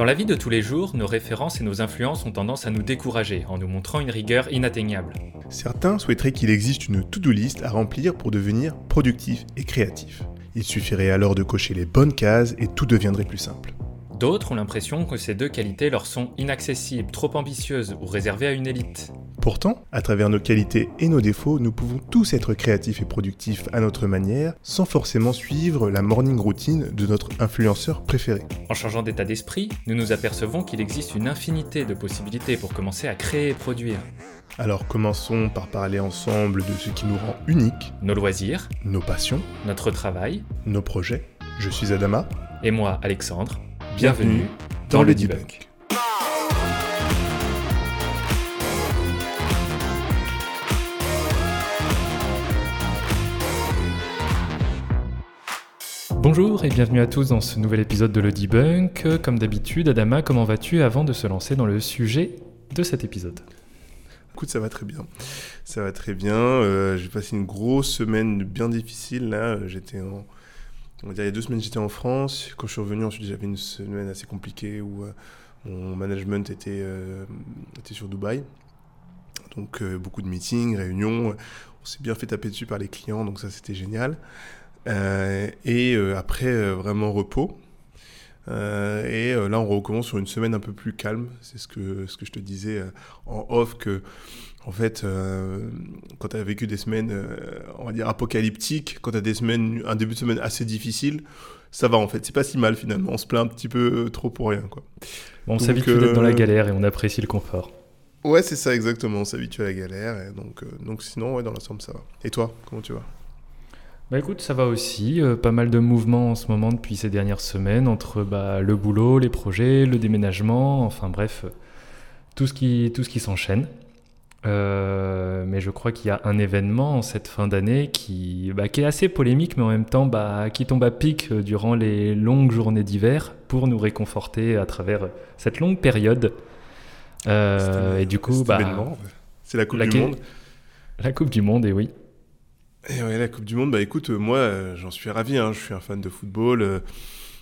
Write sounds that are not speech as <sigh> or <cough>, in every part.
Dans la vie de tous les jours, nos références et nos influences ont tendance à nous décourager en nous montrant une rigueur inatteignable. Certains souhaiteraient qu'il existe une to-do list à remplir pour devenir productif et créatif. Il suffirait alors de cocher les bonnes cases et tout deviendrait plus simple. D'autres ont l'impression que ces deux qualités leur sont inaccessibles, trop ambitieuses ou réservées à une élite. Pourtant, à travers nos qualités et nos défauts, nous pouvons tous être créatifs et productifs à notre manière, sans forcément suivre la morning routine de notre influenceur préféré. En changeant d'état d'esprit, nous nous apercevons qu'il existe une infinité de possibilités pour commencer à créer et produire. Alors commençons par parler ensemble de ce qui nous rend uniques, Nos loisirs, nos passions, notre travail, nos projets. Je suis Adama. et moi, Alexandre, bienvenue dans le debunk. Bonjour et bienvenue à tous dans ce nouvel épisode de Le Debunk. Comme d'habitude, Adama, comment vas-tu avant de se lancer dans le sujet de cet épisode? Écoute, ça va très bien. Ça va très bien. Euh, j'ai passé une grosse semaine bien difficile là. J'étais en. Il y a deux semaines, j'étais en France. Quand je suis revenu, ensuite, j'avais une semaine assez compliquée où euh, mon management était, euh, était sur Dubaï. Donc, euh, beaucoup de meetings, réunions. On s'est bien fait taper dessus par les clients, donc ça, c'était génial. Et après, vraiment repos. Et là, on recommence sur une semaine un peu plus calme. C'est ce que, ce que je te disais en off que, en fait, euh, quand tu as vécu des semaines, euh, on va dire apocalyptiques, quand tu as des semaines, un début de semaine assez difficile, ça va en fait. C'est pas si mal finalement. On se plaint un petit peu euh, trop pour rien, quoi. Bon, On s'habitue d'être dans la galère et on apprécie le confort. Ouais, c'est ça exactement. On s'habitue à la galère. Et donc, donc sinon, ouais, dans l'ensemble, ça va. Et toi, comment tu vas? Bah écoute, ça va aussi. euh, pas mal de mouvements en ce moment depuis ces dernières semaines entre bah, le boulot, les projets, le déménagement, enfin bref, tout ce qui, tout ce qui s'enchaîne. Euh, mais je crois qu'il y a un événement en cette fin d'année qui, bah, qui est assez polémique, mais en même temps bah, qui tombe à pic euh, durant les longues journées d'hiver pour nous réconforter à travers cette longue période. Euh, et du coup, bah, c'est la Coupe du Monde. la Coupe du Monde, et oui. Et ouais, la Coupe du Monde, bah écoute, euh, moi, euh, j'en suis ravi. hein. Je suis un fan de football. euh,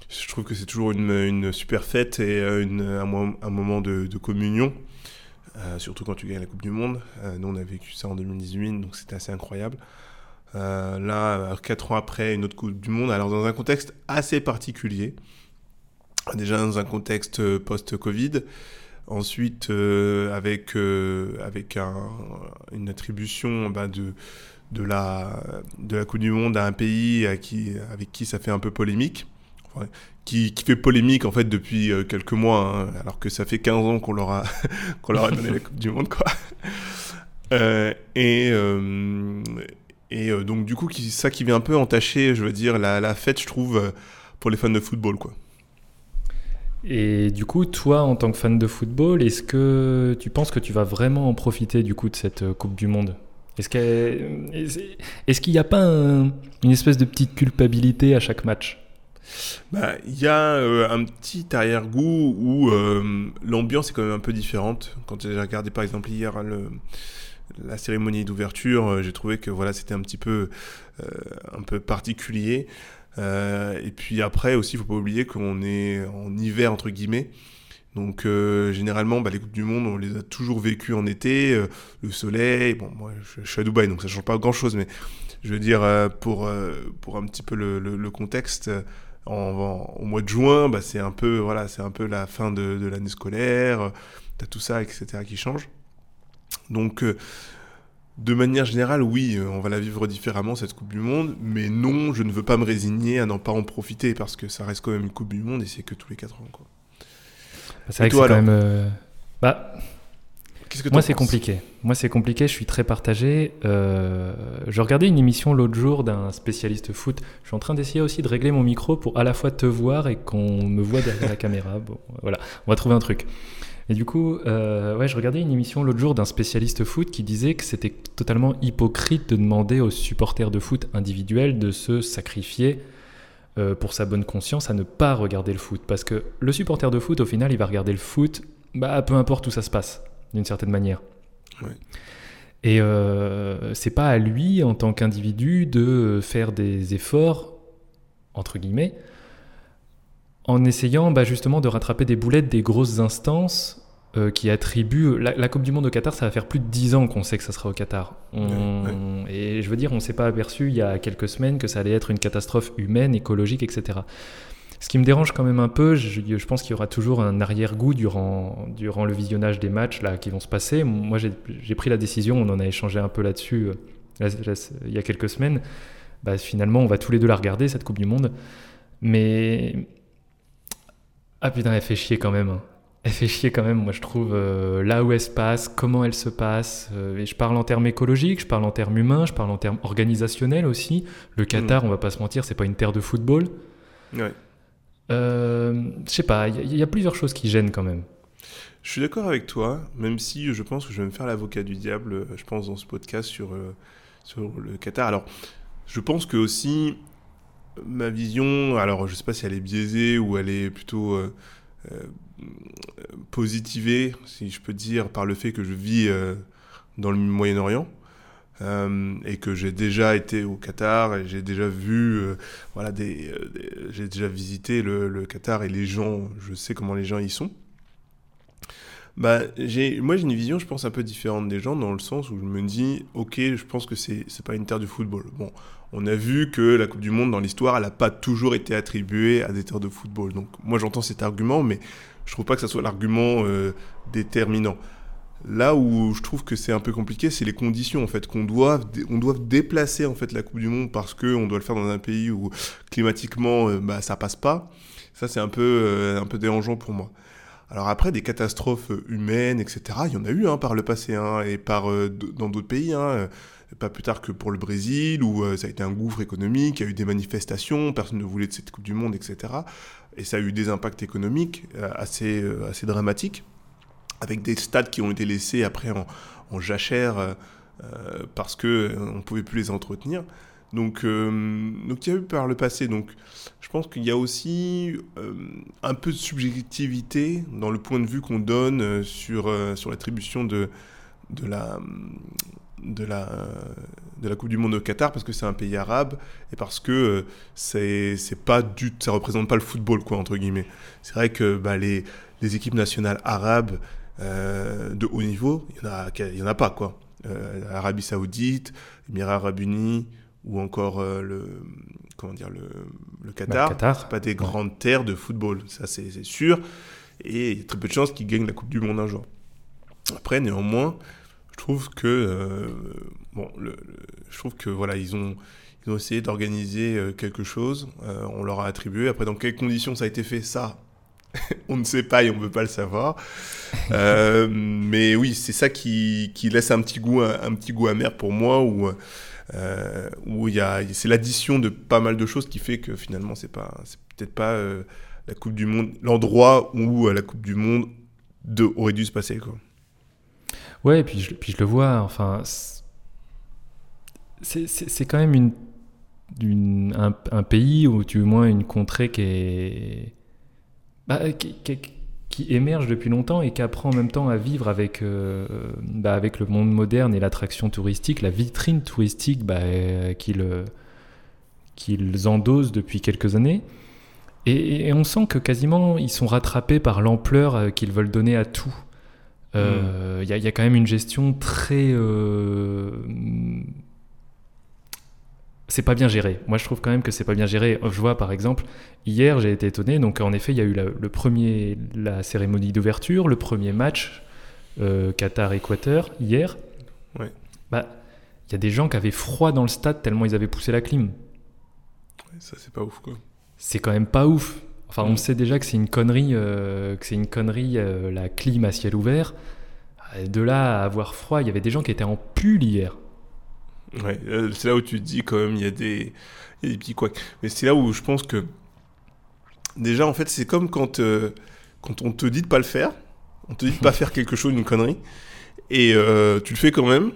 je trouve que c'est toujours une, une super fête et euh, une, un, mo- un moment de, de communion. Euh, surtout quand tu gagnes la Coupe du Monde. Euh, nous, on a vécu ça en 2018, donc c'était assez incroyable. Euh, là, quatre ans après, une autre Coupe du Monde, alors dans un contexte assez particulier. Déjà dans un contexte post-Covid. Ensuite, avec, avec un- une attribution bah, de, la, Coupe du Monde à un pays avec qui ça fait un peu polémique. Qui, fait polémique en fait depuis euh, quelques mois, hein, alors que ça fait 15 ans qu'on leur a, <laughs> qu'on leur a donné la Coupe du Monde. Quoi. <laughs> Euh, et euh, et donc du coup, qui, ça qui vient un peu entacher, je veux dire, la, la fête, je trouve, pour les fans de football. Quoi. Et du coup, toi, en tant que fan de football, est-ce que tu penses que tu vas vraiment en profiter du coup de cette Coupe du Monde? Est-ce qu'il est-ce qu'il n'y a pas un- une espèce de petite culpabilité à chaque match? Bah, il y a euh, un petit arrière-goût où euh, l'ambiance est quand même un peu différente. Quand j'ai regardé par exemple hier la cérémonie d'ouverture, euh, j'ai trouvé que voilà, c'était un petit peu, un peu particulier. Et puis après aussi, il faut pas oublier qu'on est en hiver entre guillemets. Donc généralement, bah, les coupes du monde, on les a toujours vécues en été, le soleil. Bon, je, suis à Dubaï, donc ça change pas grand-chose, mais je veux dire pour pour un petit peu le contexte. Euh, en- en- au mois de juin, bah, c'est un peu voilà, c'est un peu la fin de, de l'année scolaire. T'as tout ça, etc., qui change. Donc, euh, de manière générale, oui, euh, on va la vivre différemment cette Coupe du Monde, mais non, je ne veux pas me résigner à n'en pas en profiter parce que ça reste quand même une Coupe du Monde et c'est que tous les 4 ans. Quoi. C'est vrai Et que toi, c'est quand même. euh, Bah, Qu'est-ce que moi, c'est compliqué. Moi, c'est compliqué. Je suis très partagé. Euh, je regardais une émission l'autre jour d'un spécialiste foot. Je suis en train d'essayer aussi de régler mon micro pour à la fois te voir et qu'on me voit derrière la caméra. Bon, voilà, on va trouver un truc. Et du coup, euh, ouais, je regardais une émission l'autre jour d'un spécialiste foot qui disait que c'était totalement hypocrite de demander aux supporters de foot individuels de se sacrifier euh, pour sa bonne conscience à ne pas regarder le foot. Parce que le supporter de foot, au final, il va regarder le foot, bah, peu importe où ça se passe, d'une certaine manière. Ouais. Et euh, c'est pas à lui, en tant qu'individu, de faire des efforts, entre guillemets, en essayant bah, justement de rattraper des boulettes des grosses instances euh, qui attribuent. La, Coupe du Monde au Qatar, ça va faire plus de 10 ans qu'on sait que ça sera au Qatar. Et je veux dire, on ne s'est pas aperçu il y a quelques semaines que ça allait être une catastrophe humaine, écologique, etc. Ce qui me dérange quand même un peu, je, pense qu'il y aura toujours un arrière-goût durant, durant le visionnage des matchs là, qui vont se passer. Moi, j'ai pris la décision, on en a échangé un peu là-dessus euh, il y a quelques semaines. Bah, finalement, on va tous les deux la regarder, cette Coupe du Monde. Mais ah putain, elle fait chier quand même. Hein. Elle fait chier quand même, moi je trouve, euh, là où elle se passe, comment elle se passe. Euh, et je parle en termes écologiques, je parle en termes humains, je parle en termes organisationnels aussi. Le Qatar, mm. on va pas se mentir, c'est pas une terre de football. Ouais. Euh, je sais pas, il y, a plusieurs choses qui gênent quand même. Je suis d'accord avec toi, même si je pense que je vais me faire l'avocat du diable, je pense, dans ce podcast sur, sur le Qatar. Alors, je pense que aussi, ma vision, alors je sais pas si elle est biaisée ou elle est plutôt euh, euh, positivée, si je peux dire, par le fait que je vis euh, dans le Moyen-Orient. Et que j'ai déjà été au Qatar et j'ai déjà vu, voilà, des, j'ai déjà visité le, Qatar et les gens, je sais comment les gens y sont. Bah, j'ai, moi j'ai une vision, je pense, un peu différente des gens dans le sens où je me dis, ok, je pense que c'est, c'est pas une terre du football. Bon, on a vu que la Coupe du Monde dans l'histoire, elle n'a pas toujours été attribuée à des terres de football. Donc moi j'entends cet argument, mais je trouve pas que ça soit l'argument euh, déterminant. Là où je trouve que c'est un peu compliqué, c'est les conditions en fait qu'on doit on doit déplacer en fait la Coupe du Monde parce que on doit le faire dans un pays où climatiquement euh, bah, ça passe pas. Ça c'est un peu euh, un peu dérangeant pour moi. Alors après des catastrophes humaines etc. Il y en a eu hein, par le passé hein, et par dans d'autres pays. Hein, pas plus tard que pour le Brésil, où euh, ça a été un gouffre économique, il y a eu des manifestations, personne ne voulait de cette Coupe du Monde, etc. Et ça a eu des impacts économiques euh, assez, euh, assez dramatiques, avec des stades qui ont été laissés après en, jachère parce qu'on ne pouvait plus les entretenir. Donc, donc il y a eu par le passé. Donc, je pense qu'il y a aussi un peu de subjectivité dans le point de vue qu'on donne sur, sur l'attribution de, de la, de la, de la Coupe du Monde au Qatar parce que c'est un pays arabe et parce que euh, c'est, c'est pas du ça représente pas le football quoi entre guillemets. C'est vrai que bah, les, les équipes nationales arabes euh, de haut niveau, il y en a il y en a pas quoi. Euh, Arabie Saoudite, Émirats Arabes Unis ou encore le comment dire le, le Qatar, bah, Qatar. c'est pas des grandes terres de football, ça c'est, sûr et il y a très peu de chances qu'ils gagnent la Coupe du Monde un jour. Après néanmoins je trouve que euh, bon, je trouve que voilà, ils ont ils ont essayé d'organiser euh, quelque chose. Euh, on leur a attribué. Après, dans quelles conditions ça a été fait, ça, <laughs> on ne sait pas et on ne veut pas le savoir. mais oui, c'est ça qui, qui, laisse un petit goût, un, petit goût amer pour moi, où, où y a, c'est l'addition de pas mal de choses qui fait que finalement, c'est pas, c'est peut-être pas la Coupe du Monde, l'endroit où la Coupe du Monde de, aurait dû se passer, quoi. Ouais, et puis je, puis je le vois, enfin, c'est quand même une, une un, un, pays ou du moins une contrée qui est. Bah, qui, qui, émerge depuis longtemps et qui apprend en même temps à vivre avec, euh, bah, avec le monde moderne et l'attraction touristique, la vitrine touristique bah, euh, qu'ils endosent depuis quelques années. Et, et, on sent que quasiment ils sont rattrapés par l'ampleur euh, qu'ils veulent donner à tout. Il euh, y, a quand même une gestion très. C'est pas bien géré. Moi, je trouve quand même que c'est pas bien géré. Je vois, par exemple, hier, j'ai été étonné. Donc, en effet, il y a eu la, le premier, la cérémonie d'ouverture, le premier match euh, Qatar-Équateur hier. Ouais. Bah, il y a des gens qui avaient froid dans le stade tellement ils avaient poussé la clim. ça, c'est pas ouf, quoi. C'est quand même pas ouf. Enfin, on sait déjà que c'est une connerie, euh, que c'est une connerie euh, la clim à ciel ouvert. De là à avoir froid, il y avait des gens qui étaient en pull hier. Ouais, c'est là où tu te dis quand même, il y a des, il y a des petits couacs. Mais c'est là où je pense que déjà, en fait, c'est comme quand, quand on te dit de pas le faire, on te dit de pas <laughs> faire quelque chose, une connerie, et tu le fais quand même.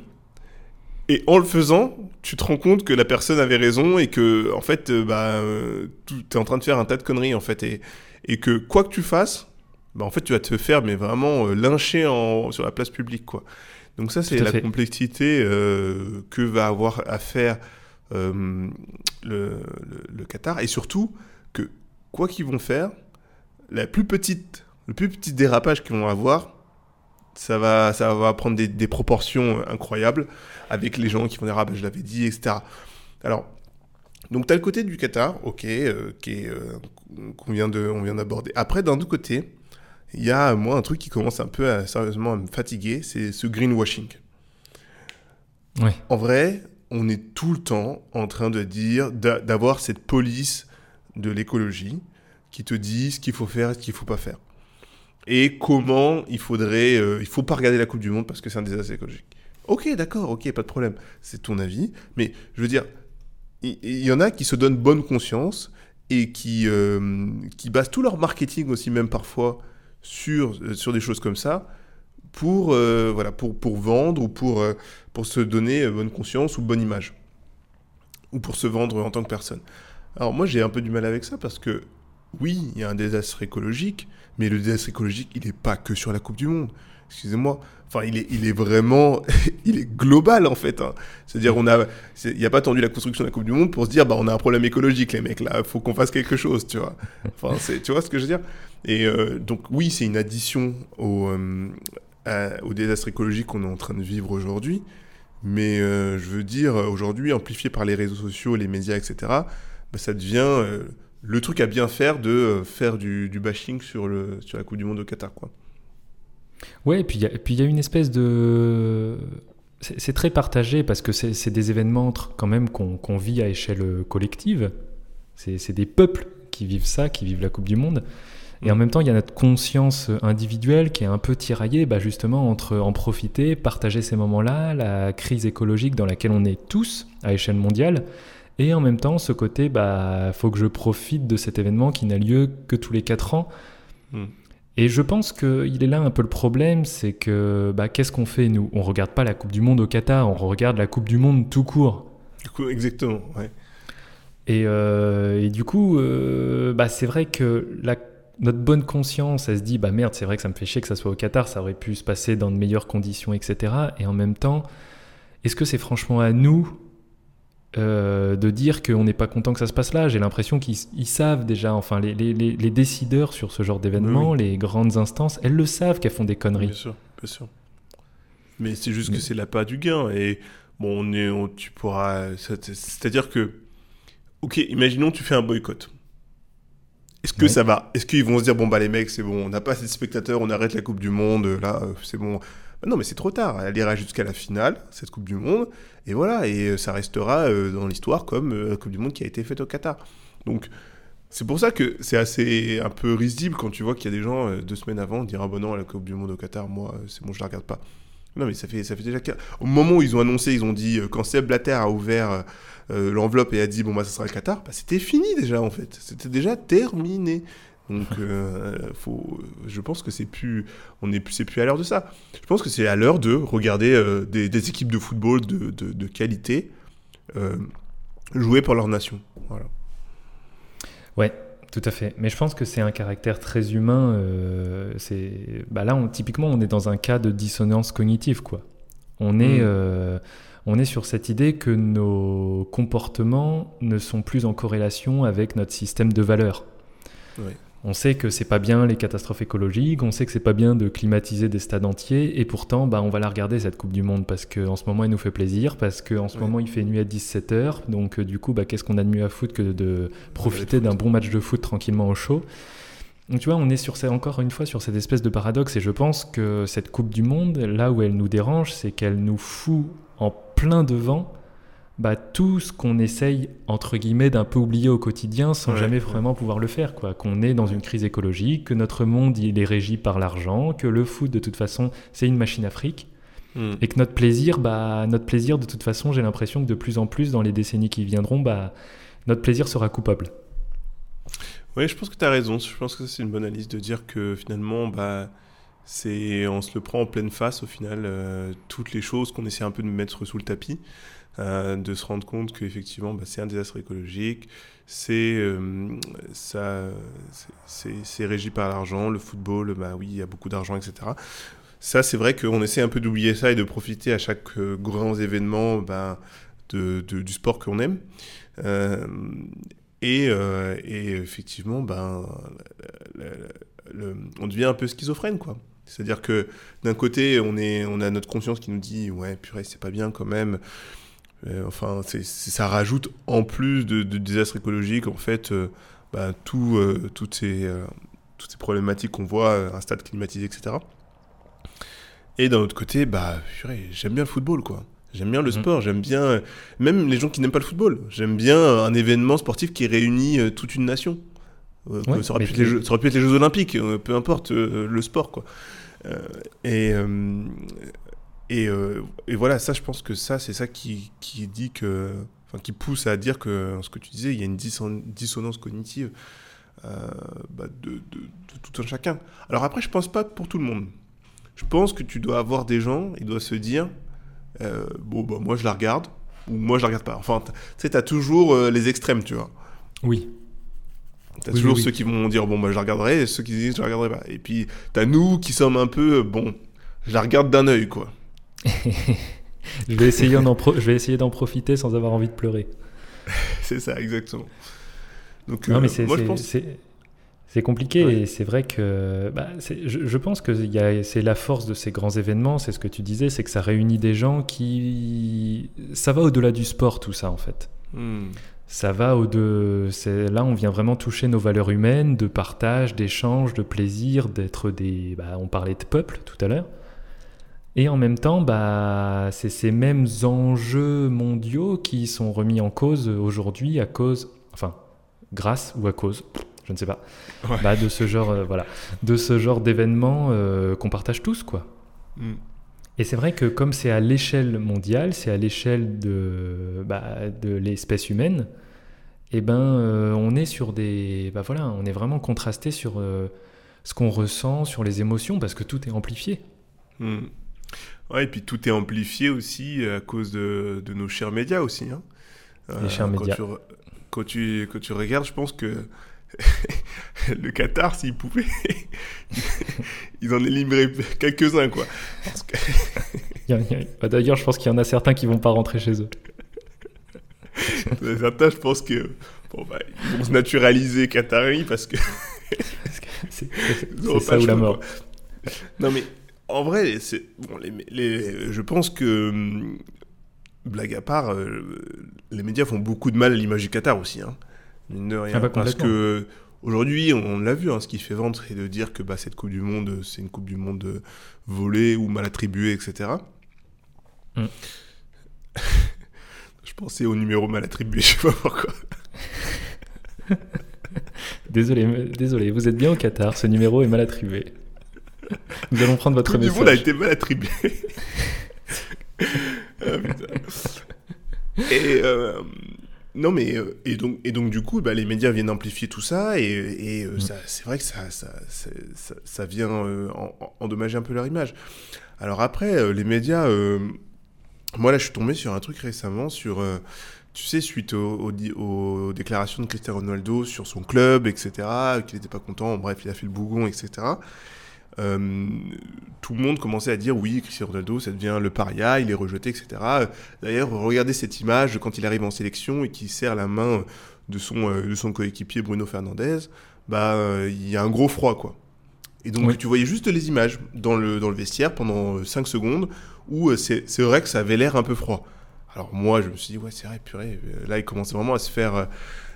Et en le faisant, tu te rends compte que la personne avait raison et que, en fait, euh, bah, euh, tu es en train de faire un tas de conneries, en fait. Et, et que quoi que tu fasses, bah, en fait, tu vas te faire mais vraiment lyncher en, sur la place publique, quoi. Donc ça, c'est la complexité que va avoir à faire le, le, Qatar, et surtout que quoi qu'ils vont faire, la plus petite, le plus petit dérapage qu'ils vont avoir, ça va, ça va prendre des, proportions incroyables avec les gens qui vont dire ah ben je l'avais dit, etc. Alors, donc tu as le côté du Qatar, ok, euh, qui euh, qu'on vient de, on vient d'aborder. Après, d'un autre côté, il y a moi un truc qui commence un peu à, sérieusement à me fatiguer, c'est ce greenwashing. Ouais. En vrai, on est tout le temps en train de dire, d'avoir cette police de l'écologie qui te dit ce qu'il faut faire et ce qu'il faut pas faire et comment il faudrait. Euh, il faut pas regarder la Coupe du Monde parce que c'est un désastre écologique. Ok, d'accord, ok, pas de problème. C'est ton avis. Mais je veux dire, il y, en a qui se donnent bonne conscience et qui, euh, qui basent tout leur marketing aussi, même parfois, sur, euh, sur des choses comme ça pour, voilà, pour, pour vendre ou pour, pour se donner bonne conscience ou bonne image. Ou pour se vendre en tant que personne. Alors moi j'ai un peu du mal avec ça parce que oui, il y a un désastre écologique, mais le désastre écologique, il n'est pas que sur la Coupe du Monde. Excusez-moi. Enfin, il est, il est vraiment, <laughs> il est global en fait. Hein. C'est-à-dire, on a, il n'y a pas attendu la construction de la Coupe du Monde pour se dire, bah, on a un problème écologique, les mecs. Là, il faut qu'on fasse quelque chose, tu vois. <laughs> Enfin, c'est, tu vois ce que je veux dire? Et euh, donc, oui, c'est une addition au, euh, au désastre écologique qu'on est en train de vivre aujourd'hui. Mais euh, je veux dire, aujourd'hui, amplifié par les réseaux sociaux, les médias, etc., bah, ça devient le truc à bien faire de faire du, bashing sur, le, sur la Coupe du Monde au Qatar. Quoi. Ouais, et puis il y, a une espèce de. C'est très partagé parce que c'est des événements quand même qu'on vit à échelle collective. C'est des peuples qui vivent ça, qui vivent la Coupe du Monde. Et en même temps, il y a notre conscience individuelle qui est un peu tiraillée bah justement entre en profiter, partager ces moments-là, la crise écologique dans laquelle on est tous à échelle mondiale, et en même temps, ce côté, bah, faut que je profite de cet événement qui n'a lieu que tous les 4 ans. Hmm. Et je pense qu'il est là un peu le problème, c'est que bah, qu'est-ce qu'on fait nous? On regarde pas la Coupe du Monde au Qatar, on regarde la Coupe du Monde tout court. Du coup, exactement, ouais. Et, euh, et du coup, euh, bah, c'est vrai que la, notre bonne conscience, elle se dit, bah merde, c'est vrai que ça me fait chier que ça soit au Qatar, ça aurait pu se passer dans de meilleures conditions, etc. Et en même temps, est-ce que c'est franchement à nous euh, de dire qu'on n'est pas content que ça se passe là. J'ai l'impression qu'ils savent déjà, enfin les, les, les, décideurs sur ce genre d'événement, les grandes instances, elles le savent qu'elles font des conneries. Bien sûr, bien sûr. Mais c'est juste que c'est l'appât du gain. Et bon, on est, tu pourras. C'est-à-dire que, ok, imaginons tu fais un boycott. Est-ce que ça va Est-ce qu'ils vont se dire bon bah les mecs c'est bon, on n'a pas assez de spectateurs, on arrête la Coupe du Monde, là c'est bon. Bah non mais c'est trop tard. Elle ira jusqu'à la finale cette Coupe du Monde. Et voilà, et euh, ça restera euh, dans l'histoire comme euh, la Coupe du Monde qui a été faite au Qatar. Donc, c'est pour ça que c'est assez un peu risible quand tu vois qu'il y a des gens deux semaines avant dire ah bon non la Coupe du Monde au Qatar moi c'est bon je la regarde pas. Non mais ça fait ça fait déjà au moment où ils ont annoncé ils ont dit quand Seb Blatter a ouvert l'enveloppe et a dit bon bah ça sera le Qatar bah, c'était fini déjà en fait c'était déjà terminé. Donc, euh, faut, je pense que c'est plus, on est plus, c'est plus à l'heure de ça. Je pense que c'est à l'heure de regarder euh, des, équipes de football de, de, qualité euh, jouer pour leur nation. Voilà. Ouais, tout à fait. Mais je pense que c'est un caractère très humain. c'est, bah là, on, typiquement, on est dans un cas de dissonance cognitive, quoi. On est, mm. on est sur cette idée que nos comportements ne sont plus en corrélation avec notre système de valeurs. Oui. On sait que c'est pas bien les catastrophes écologiques, on sait que c'est pas bien de climatiser des stades entiers, et pourtant, bah, on va la regarder cette Coupe du Monde parce qu'en ce moment, elle nous fait plaisir, parce qu'en ce moment, il fait nuit à 17h, donc euh, du coup, bah, qu'est-ce qu'on a de mieux à foutre que de profiter d'un bon match de foot tranquillement au chaud? Donc tu vois, on est sur encore une fois sur cette espèce de paradoxe, et je pense que cette Coupe du Monde, là où elle nous dérange, c'est qu'elle nous fout en plein devant bah, tout ce qu'on essaye, entre guillemets, d'un peu oublier au quotidien sans jamais vraiment pouvoir le faire. quoi. Qu'on est dans une crise écologique, que notre monde il est régi par l'argent, que le foot, de toute façon, c'est une machine afrique. Hmm. Et que notre plaisir, bah, notre plaisir, de toute façon, j'ai l'impression que de plus en plus, dans les décennies qui viendront, bah, notre plaisir sera coupable. Oui, je pense que tu as raison. Je pense que c'est une bonne analyse de dire que finalement, bah, c'est on se le prend en pleine face au final, toutes les choses qu'on essaie un peu de mettre sous le tapis. De se rendre compte qu'effectivement bah, c'est un désastre écologique, c'est ça c'est régi par l'argent, le football, bah oui, il y a beaucoup d'argent, etc. Ça, c'est vrai qu'on essaie un peu d'oublier ça et de profiter à chaque grand événement bah, de, du sport qu'on aime. Euh, et, euh, et, effectivement, ben, on devient un peu schizophrène, quoi. C'est-à-dire que d'un côté, on, est, on a notre conscience qui nous dit ouais, purée, c'est pas bien quand même. Euh, enfin, c'est, ça rajoute en plus de, désastres écologiques, en fait, bah, tout, toutes, ces, toutes ces problématiques qu'on voit, un stade climatisé, etc. Et d'un autre côté, bah, purée, j'aime bien le football, quoi. J'aime bien le mhm. sport, j'aime bien, même les gens qui n'aiment pas le football, j'aime bien un événement sportif qui réunit euh, toute une nation. Euh, ça, aurait pu les Jeux, ça, aurait pu être les Jeux Olympiques, euh, peu importe le sport. Quoi. et, et, et, voilà, ça, je pense que ça, c'est ça qui, qui, dit que, enfin, qui pousse à dire que, ce que tu disais, il y a une dissonance cognitive bah, de, de, de, tout un chacun. Alors après, je pense pas pour tout le monde. Je pense que tu dois avoir des gens, ils doivent se dire, euh, bon, bah, moi je la regarde, ou moi je la regarde pas. Enfin, tu sais, t'as toujours euh, les extrêmes, tu vois. Oui. T'as toujours ceux qui vont dire, bon, bah je la regarderai, et ceux qui disent, je la regarderai pas. Et puis, t'as nous qui sommes un peu, euh, bon, je la regarde d'un œil, quoi. <laughs> je vais essayer d'en profiter sans avoir envie de pleurer. <laughs> c'est ça, exactement. Donc, non, mais c'est, moi, je pense... C'est compliqué et c'est vrai que bah, je, je, pense que c'est la force de ces grands événements, c'est ce que tu disais, c'est que ça réunit des gens qui... Ça va au-delà du sport tout ça en fait. Hmm. Ça va au-delà... Là on vient vraiment toucher nos valeurs humaines, de partage, d'échange, de plaisir, d'être des... Bah, on parlait de peuple tout à l'heure. Et en même temps, bah, c'est ces mêmes enjeux mondiaux qui sont remis en cause aujourd'hui à cause... Enfin, grâce ou à cause je ne sais pas, bah, de ce genre, euh, voilà, de ce genre d'événements euh, qu'on partage tous, quoi. Mm. Et c'est vrai que comme c'est à l'échelle mondiale, c'est à l'échelle de, bah, de l'espèce humaine, et eh ben, euh, on est sur des, bah voilà, on est vraiment contrasté sur ce qu'on ressent, sur les émotions, parce que tout est amplifié. Mm. Ouais, et puis tout est amplifié aussi à cause de, de nos chers médias aussi. Hein. Les chers médias. quand, tu, quand tu regardes, je pense que <laughs> le Qatar, s'ils pouvaient, <laughs> ils en élimeraient quelques-uns, quoi. <laughs> Bah, d'ailleurs, je pense qu'il y en a certains qui vont pas rentrer chez eux. certains, je pense que bon, bah, ils vont se naturaliser qatari parce que. c'est ça ou la mort. Non, mais en vrai, c'est bon, les, je pense que hum, blague à part, euh, les médias font beaucoup de mal à l'image du Qatar aussi. Hein. Ah bah, parce que aujourd'hui, on, l'a vu, hein, ce qui fait vendre, c'est de dire que bah, cette Coupe du Monde, c'est une Coupe du Monde volée ou mal attribuée, etc. Mm. <laughs> je pensais au numéro mal attribué, <laughs> je sais pas pourquoi. <laughs> désolé, désolé, vous êtes bien au Qatar, ce numéro est mal attribué. Nous allons prendre votre message. Le monde a été mal attribué. <laughs> ah, Et euh, non, mais euh, et donc, et donc du coup, bah, les médias viennent amplifier tout ça, et, et euh, mm. c'est vrai que ça, ça, ça, ça vient euh, endommager un peu leur image. Alors après, les médias, moi là, je suis tombé sur un truc récemment sur, tu sais, suite aux, aux, déclarations de Cristiano Ronaldo sur son club, etc., qu'il n'était pas content, bref, il a fait le bougon, etc. Euh, tout le monde commençait à dire oui, Cristiano Ronaldo, ça devient le paria, il est rejeté, etc. D'ailleurs, regardez cette image quand il arrive en sélection et qu'il serre la main de son, euh, de son coéquipier Bruno Fernandez, bah, euh, il y a un gros froid, quoi. Et donc, tu voyais juste les images dans le, dans le vestiaire pendant 5 secondes où c'est vrai que ça avait l'air un peu froid. Alors, moi, je me suis dit, ouais, c'est vrai, purée. Là, il commençait vraiment à se faire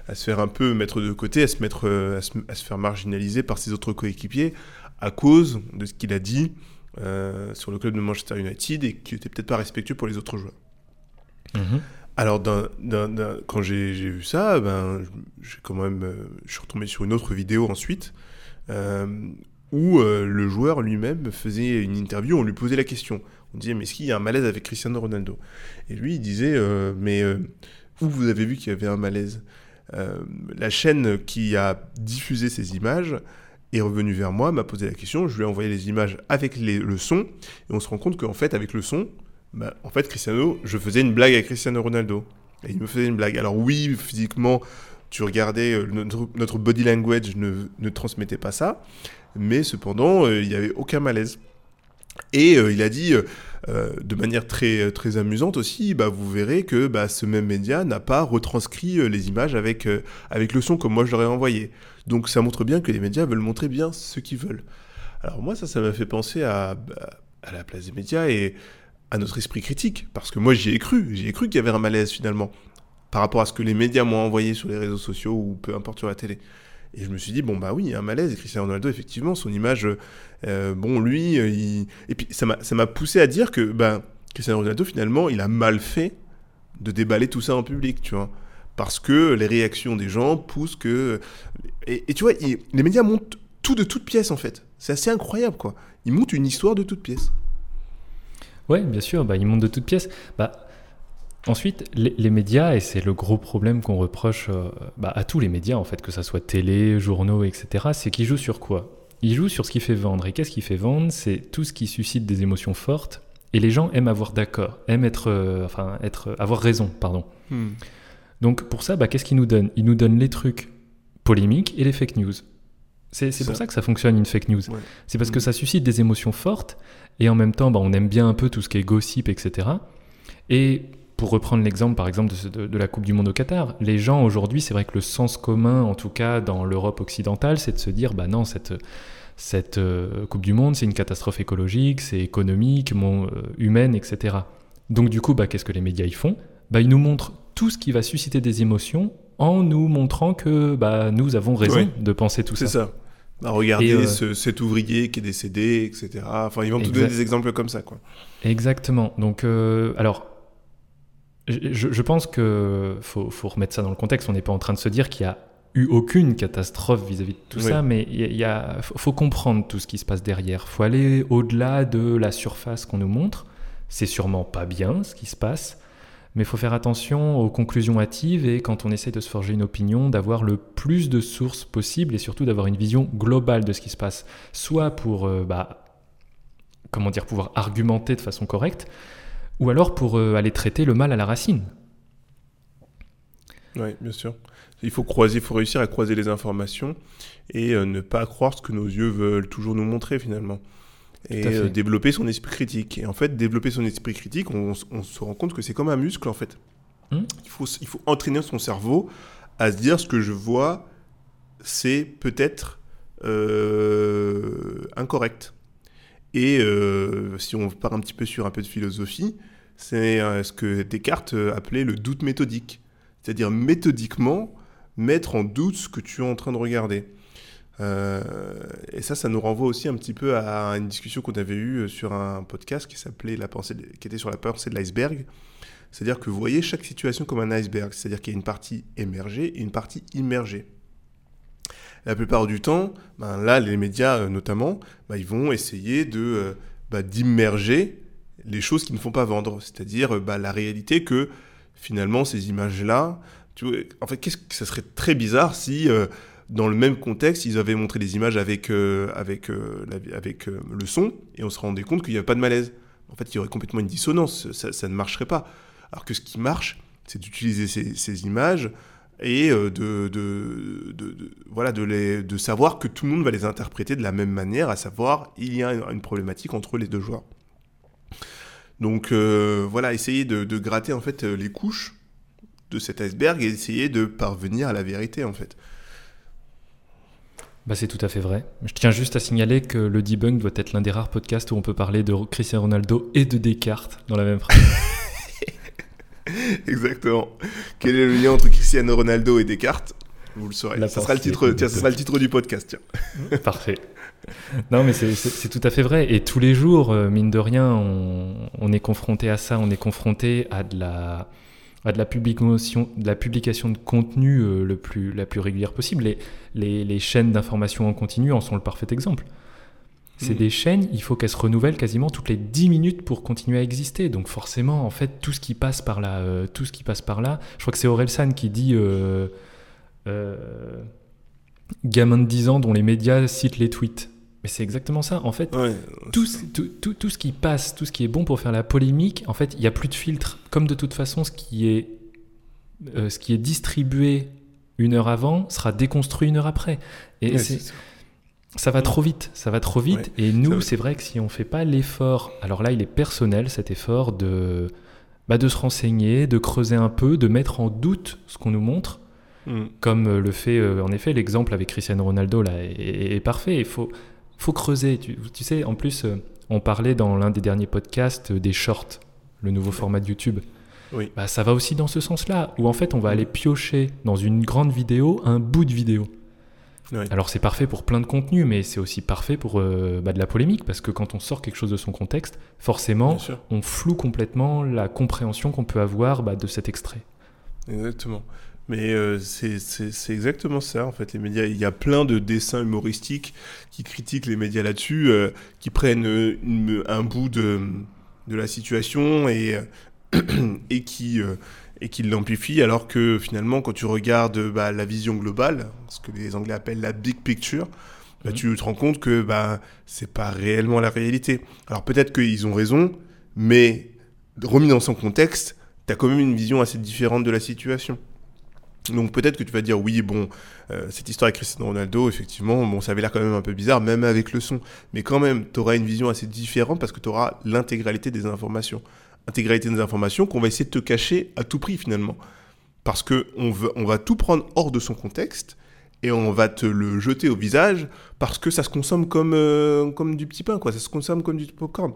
à se faire un peu mettre de côté, à se, mettre, à se, à se faire marginaliser par ses autres coéquipiers, à cause de ce qu'il a dit euh, sur le club de Manchester United et qui n'était peut-être pas respectueux pour les autres joueurs. Mhm. Alors, quand j'ai vu ça, ben, j'ai quand même, euh, je suis retombé sur une autre vidéo ensuite euh, où le joueur lui-même faisait une interview, on lui posait la question. On disait, mais est-ce qu'il y a un malaise avec Cristiano Ronaldo? Et lui, il disait, mais où vous avez vu qu'il y avait un malaise La chaîne qui a diffusé ces images est revenu vers moi, m'a posé la question, je lui ai envoyé les images avec le son, et on se rend compte qu'en fait, avec le son, bah, en fait, Cristiano, je faisais une blague à Cristiano Ronaldo. Et il me faisait une blague. Alors oui, physiquement, tu regardais, euh, notre, body language ne, transmettait pas ça, mais cependant, euh, il n'y avait aucun malaise. Et euh, il a dit, de manière très, très amusante aussi, bah, vous verrez que bah, ce même média n'a pas retranscrit les images avec, avec le son comme moi je l'aurais envoyé. Donc ça montre bien que les médias veulent montrer bien ce qu'ils veulent. Alors moi, ça, ça m'a fait penser à, la place des médias et à notre esprit critique, parce que moi j'y ai cru, j'y ai cru qu'il y avait un malaise finalement, par rapport à ce que les médias m'ont envoyé sur les réseaux sociaux ou peu importe sur la télé. Et je me suis dit, bon bah oui, un malaise, et Cristiano Ronaldo, effectivement, son image, euh, bon lui, euh, et puis ça m'a poussé à dire que ben, Cristiano Ronaldo, finalement, il a mal fait de déballer tout ça en public, tu vois. Parce que les réactions des gens poussent que... Et, tu vois, les médias montent tout de toutes pièces, en fait. C'est assez incroyable, quoi. Ils montent une histoire de toutes pièces. Ouais, bien sûr, bah, ils montent de toutes pièces. Bah, ensuite, les, médias, et c'est le gros problème qu'on reproche euh, bah, à tous les médias, en fait, que ce soit télé, journaux, etc., c'est qu'ils jouent sur quoi? Ils jouent sur ce qui fait vendre. Et qu'est-ce qui fait vendre? C'est tout ce qui suscite des émotions fortes. Et les gens aiment avoir d'accord, aiment être, euh, enfin, être, avoir raison, pardon. Hmm. Donc pour ça, bah, qu'est-ce qu'ils nous donnent Ils nous donnent les trucs polémiques et les fake news. C'est pour ça que ça fonctionne une fake news. C'est parce que mm. ça suscite des émotions fortes et en même temps, bah, on aime bien un peu tout ce qui est gossip, etc. Et pour reprendre l'exemple, par exemple, de, la Coupe du Monde au Qatar, les gens aujourd'hui, c'est vrai que le sens commun, en tout cas dans l'Europe occidentale, c'est de se dire, bah non, cette, cette euh, Coupe du Monde, c'est une catastrophe écologique, c'est économique, euh, humaine, etc. Donc du coup, bah, qu'est-ce que les médias y font? Bah, Ils nous montrent tout ce qui va susciter des émotions en nous montrant que bah, nous avons raison de penser tout ça. C'est ça. Bah, regardez euh, cet ouvrier qui est décédé, etc. Enfin, ils vont tout donner des exemples comme ça, quoi. Exactement. Donc, euh, alors, je, pense que faut, faut, remettre ça dans le contexte. On n'est pas en train de se dire qu'il y a eu aucune catastrophe vis-à-vis de tout ça, mais il y a, faut, comprendre tout ce qui se passe derrière. Faut aller au-delà de la surface qu'on nous montre. C'est sûrement pas bien ce qui se passe, mais il faut faire attention aux conclusions hâtives et quand on essaie de se forger une opinion, d'avoir le plus de sources possibles et surtout d'avoir une vision globale de ce qui se passe. Soit pour euh, bah, comment dire, pouvoir argumenter de façon correcte, ou alors pour euh, aller traiter le mal à la racine. Oui, bien sûr. Il faut croiser, faut réussir à croiser les informations et euh, ne pas croire ce que nos yeux veulent toujours nous montrer finalement et euh, développer son esprit critique. Et en fait, développer son esprit critique, on, se rend compte que c'est comme un muscle en fait. Hmm. Il, faut, il faut entraîner son cerveau à se dire ce que je vois, c'est peut-être euh, incorrect. Et euh, si on part un petit peu sur un peu de philosophie, c'est ce que Descartes appelait le doute méthodique. C'est-à-dire méthodiquement mettre en doute ce que tu es en train de regarder. Euh, et ça, ça nous renvoie aussi un petit peu à une discussion qu'on avait eue sur un podcast qui s'appelait la pensée, qui était sur la pensée de l'iceberg. C'est-à-dire que vous voyez chaque situation comme un iceberg, c'est-à-dire qu'il y a une partie émergée et une partie immergée. La plupart du temps, ben là, les médias euh, notamment, ben ils vont essayer de euh, ben, d'immerger les choses qui ne font pas vendre, c'est-à-dire ben, la réalité que finalement ces images-là, en fait, qu'est-ce que ça serait très bizarre si dans le même contexte, ils avaient montré des images avec, euh, avec, euh, avec euh, le son, et on se rendait compte qu'il n'y avait pas de malaise. En fait, il y aurait complètement une dissonance, ça, ne marcherait pas. Alors que ce qui marche, c'est d'utiliser ces, images et de, de, de, voilà, de, les, de savoir que tout le monde va les interpréter de la même manière, à savoir, il y a une problématique entre les deux joueurs. Donc voilà, essayer de, gratter en fait les couches de cet iceberg et essayer de parvenir à la vérité en fait. Bah, c'est tout à fait vrai. Je tiens juste à signaler que le debunk doit être l'un des rares podcasts où on peut parler de Cristiano Ronaldo et de Descartes dans la même phrase. <laughs> Exactement. Quel est le lien entre Cristiano Ronaldo et Descartes? Vous le saurez. ça sera, le titre, ça sera le titre du podcast. <laughs> Parfait. Non, mais c'est tout à fait vrai. Et tous les jours, euh, mine de rien, on, on est confronté à ça. On est confronté à de la de la publication, de, la publication de contenu euh, le plus, la plus régulière possible. Les, les, chaînes d'information en continu en sont le parfait exemple. C'est hmm. des chaînes, il faut qu'elles se renouvellent quasiment toutes les 10 minutes pour continuer à exister. Donc forcément, en fait, tout ce qui passe par là, euh, tout ce qui passe par là, je crois que c'est Orelsan qui dit, euh, gamin de 10 ans dont les médias citent les tweets. Mais c'est exactement ça. En fait, Ouais, tout, ce- tout, tout- tout ce qui passe, tout ce qui est bon pour faire la polémique, en fait, il n'y a plus de filtre. Comme de toute façon, ce qui est, euh, ce qui est distribué une heure avant sera déconstruit une heure après. Et Ouais, c'est- c'est ça. va trop vite, ça va trop vite. et nous, c'est vrai que si on fait pas l'effort, alors là, il est personnel, cet effort de, bah, de se renseigner, de creuser un peu, de mettre en doute ce qu'on nous montre, Mm. comme le fait, euh, en effet, l'exemple avec Cristiano Ronaldo là est, est- est parfait. Il faut, faut creuser. Tu, tu sais, en plus, euh, on parlait dans l'un des derniers podcasts euh, des shorts, le nouveau format de YouTube. Oui. Bah, ça va aussi dans ce sens-là, où en fait, on va aller piocher dans une grande vidéo un bout de vidéo. Ouais. Alors c'est parfait pour plein de contenus, mais c'est aussi parfait pour euh, bah, de la polémique, parce que quand on sort quelque chose de son contexte, forcément, on floue complètement la compréhension qu'on peut avoir bah, de cet extrait. Exactement. Mais euh, c'est exactement ça, en fait, les médias. Il y a plein de dessins humoristiques qui critiquent les médias là-dessus, euh, qui prennent euh, une- un bout de, de la situation et, euh, <clears throat> et qui, euh, et qui l'amplifient, alors que finalement, quand tu regardes bah, la vision globale, ce que les Anglais appellent la big picture, bah, Mhm. tu te rends compte que bah, c'est pas réellement la réalité. Alors peut-être qu'ils ont raison, mais remis dans son contexte, tu as quand même une vision assez différente de la situation. Donc peut-être que tu vas dire oui bon euh, cette histoire avec Cristiano Ronaldo effectivement bon ça avait l'air quand même un peu bizarre même avec le son. Mais quand même tu auras une vision assez différente parce que tu auras l'intégralité des informations. Intégralité des informations qu'on va essayer de te cacher à tout prix finalement. Parce que on, veut, on va tout prendre hors de son contexte et on va te le jeter au visage parce que ça se consomme comme, euh, comme du petit pain quoi. Ça se consomme comme du popcorn.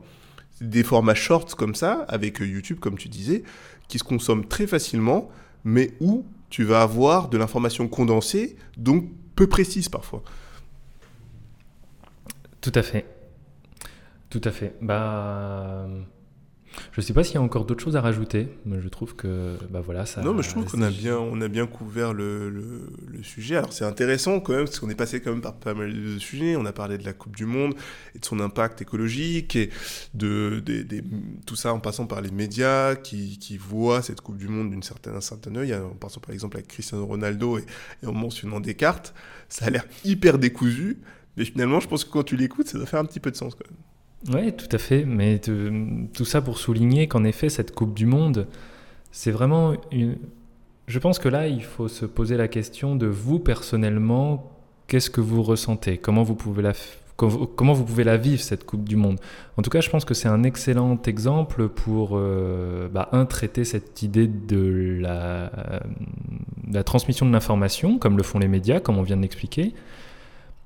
Des formats shorts comme ça, avec YouTube, comme tu disais, qui se consomment très facilement, mais où tu vas avoir de l'information condensée, donc peu précise parfois. Tout à fait. Tout à fait. Bah, je sais pas s'il y a encore d'autres choses à rajouter, mais je trouve que bah voilà ça. non, mais je trouve qu'on a bien, on a bien couvert le, le- le sujet. Alors c'est intéressant quand même, parce qu'on est passé quand même par pas mal de sujets. On a parlé de la Coupe du Monde et de son impact écologique, et de, tout ça en passant par les médias qui, qui voient cette Coupe du Monde d'une certaine, d'un certain œil, en passant par exemple avec Cristiano Ronaldo et, et en mentionnant Descartes. Ça a l'air hyper décousu, mais finalement, je pense que quand tu l'écoutes, ça doit faire un petit peu de sens quand même. Ouais, tout à fait. Mais tout ça pour souligner qu'en effet, cette Coupe du Monde, c'est vraiment une. Je pense que là, il faut se poser la question de vous personnellement, qu'est-ce que vous ressentez? Comment vous pouvez la Comment vous pouvez la vivre cette Coupe du Monde? En tout cas, je pense que c'est un excellent exemple pour euh, bah, un traiter cette idée de la, euh, de la transmission de l'information, comme le font les médias, comme on vient de l'expliquer,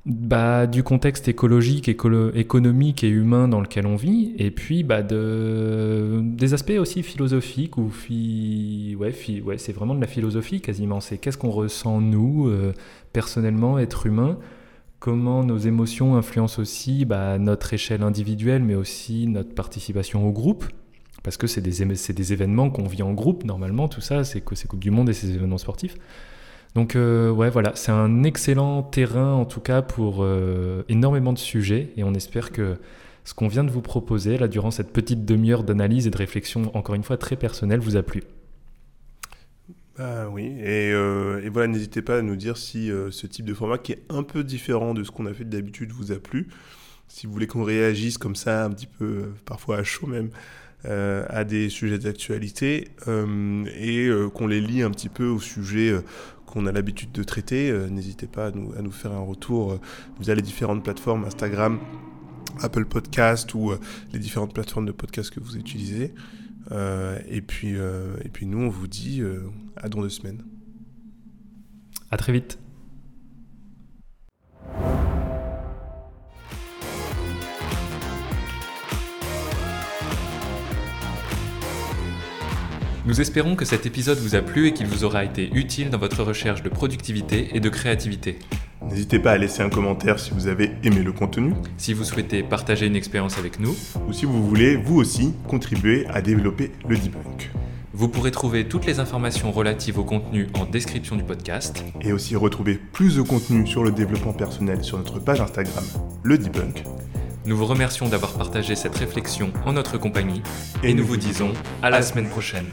bah, du contexte écologique, écolo- économique et humain dans lequel on vit, et puis bah, de, des aspects aussi philosophiques, ou c'est vraiment de la philosophie quasiment, c'est qu'est-ce qu'on ressent nous, euh, personnellement, être humain, comment nos émotions influencent aussi bah, notre échelle individuelle, mais aussi notre participation au groupe, parce que c'est des, événements qu'on vit en groupe, normalement, tout ça, c'est ces Coupes du Monde et ces événements sportifs. Donc euh, ouais voilà, c'est un excellent terrain en tout cas pour euh, énormément de sujets et on espère que ce qu'on vient de vous proposer là durant cette petite demi-heure d'analyse et de réflexion encore une fois très personnelle vous a plu. Ah oui, et, euh, et voilà, n'hésitez pas à nous dire si ce type de format qui est un peu différent de ce qu'on a fait d'habitude vous a plu. Si vous voulez qu'on réagisse comme ça, un petit peu, parfois à chaud même, à des sujets d'actualité et qu'on les lie un petit peu aux sujets euh, qu'on a l'habitude de traiter, euh, n'hésitez pas à nous, à nous faire un retour euh, via les différentes plateformes Instagram, Apple Podcast ou euh, les différentes plateformes de podcast que vous utilisez. Et, puis, et puis nous, on vous dit à dans deux semaines. À très vite. Nous espérons que cet épisode vous a plu et qu'il vous aura été utile dans votre recherche de productivité et de créativité. N'hésitez pas à laisser un commentaire si vous avez aimé le contenu Si vous souhaitez partager une expérience avec nous, ou si vous voulez, vous aussi, contribuer à développer le debunk. vous pourrez trouver toutes les informations relatives au contenu en description du podcast. Et aussi retrouver plus de contenu sur le développement personnel sur notre page Instagram, le debunk. Nous vous remercions d'avoir partagé cette réflexion en notre compagnie et, nous vous disons à la semaine prochaine.